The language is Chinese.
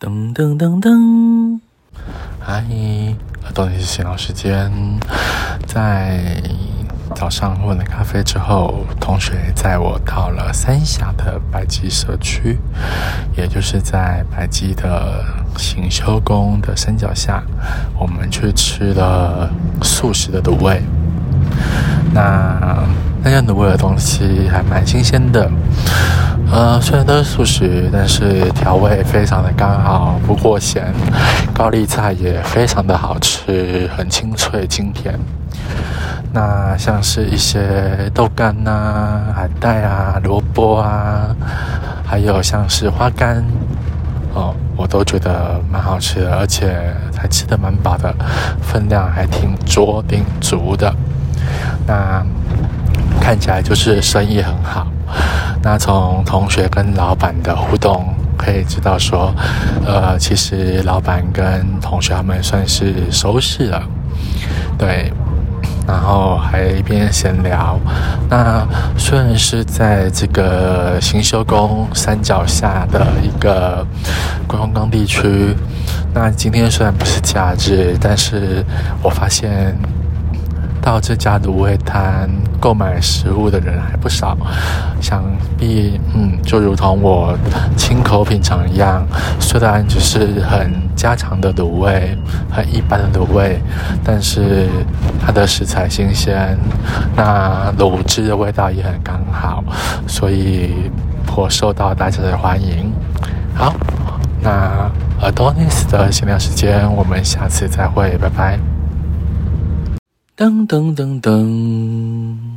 噔噔噔噔，嗨，到底是闲聊时间。在早上喝了咖啡之后，同学载我到了三峡的白鸡社区，也就是在白鸡的行修宫的山脚下，我们去吃了素食的卤味。那那家卤味的东西还蛮新鲜的。呃，虽然都是素食，但是调味非常的刚好，不过咸。高丽菜也非常的好吃，很清脆清甜。那像是一些豆干呐、海带啊、萝卜啊，还有像是花干，哦，我都觉得蛮好吃的，而且还吃的蛮饱的，分量还挺足、挺足的。那看起来就是生意很好。那从同学跟老板的互动可以知道说，呃，其实老板跟同学他们算是熟识了，对。然后还一边闲聊。那虽然是在这个行修宫山脚下的一个观光地区，那今天虽然不是假日，但是我发现。到这家卤味摊购买食物的人还不少，想必嗯，就如同我亲口品尝一样，虽然只是很家常的卤味，很一般的卤味，但是它的食材新鲜，那卤汁的味道也很刚好，所以颇受到大家的欢迎。好，那 Adonis 的闲聊时间，我们下次再会，拜拜。噔噔噔噔。